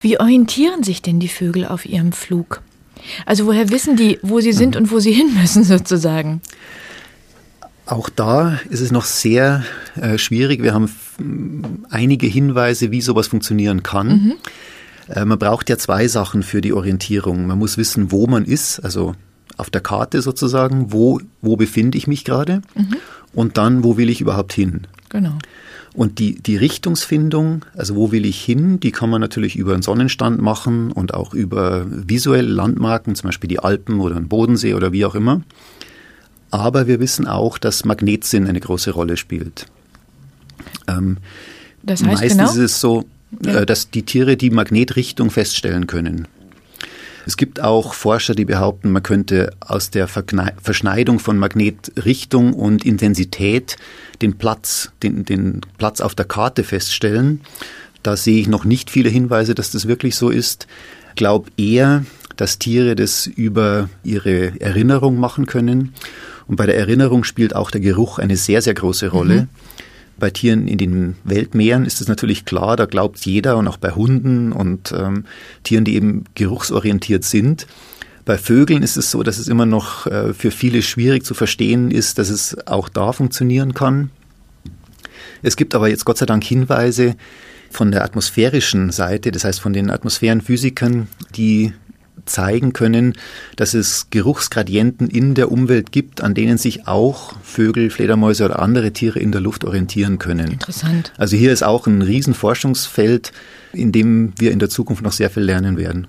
Wie orientieren sich denn die Vögel auf ihrem Flug? Also woher wissen die, wo sie sind und wo sie hin müssen sozusagen? Auch da ist es noch sehr äh, schwierig. Wir haben einige Hinweise, wie sowas funktionieren kann. Mhm. Äh, man braucht ja zwei Sachen für die Orientierung. Man muss wissen, wo man ist, also auf der Karte sozusagen, wo, wo befinde ich mich gerade mhm. und dann, wo will ich überhaupt hin. Genau. Und die, die Richtungsfindung, also wo will ich hin, die kann man natürlich über einen Sonnenstand machen und auch über visuelle Landmarken, zum Beispiel die Alpen oder den Bodensee oder wie auch immer. Aber wir wissen auch, dass Magnetsinn eine große Rolle spielt. Ähm, das heißt meistens genau? ist es so, ja. äh, dass die Tiere die Magnetrichtung feststellen können. Es gibt auch Forscher, die behaupten, man könnte aus der Verschneidung von Magnetrichtung und Intensität den Platz, den, den Platz auf der Karte feststellen. Da sehe ich noch nicht viele Hinweise, dass das wirklich so ist. Ich glaube eher, dass Tiere das über ihre Erinnerung machen können. Und bei der Erinnerung spielt auch der Geruch eine sehr, sehr große Rolle. Mhm. Bei Tieren in den Weltmeeren ist es natürlich klar, da glaubt jeder und auch bei Hunden und ähm, Tieren, die eben geruchsorientiert sind. Bei Vögeln ist es so, dass es immer noch äh, für viele schwierig zu verstehen ist, dass es auch da funktionieren kann. Es gibt aber jetzt Gott sei Dank Hinweise von der atmosphärischen Seite, das heißt von den Atmosphärenphysikern, die zeigen können, dass es Geruchsgradienten in der Umwelt gibt, an denen sich auch Vögel, Fledermäuse oder andere Tiere in der Luft orientieren können. Interessant. Also hier ist auch ein Riesenforschungsfeld, in dem wir in der Zukunft noch sehr viel lernen werden.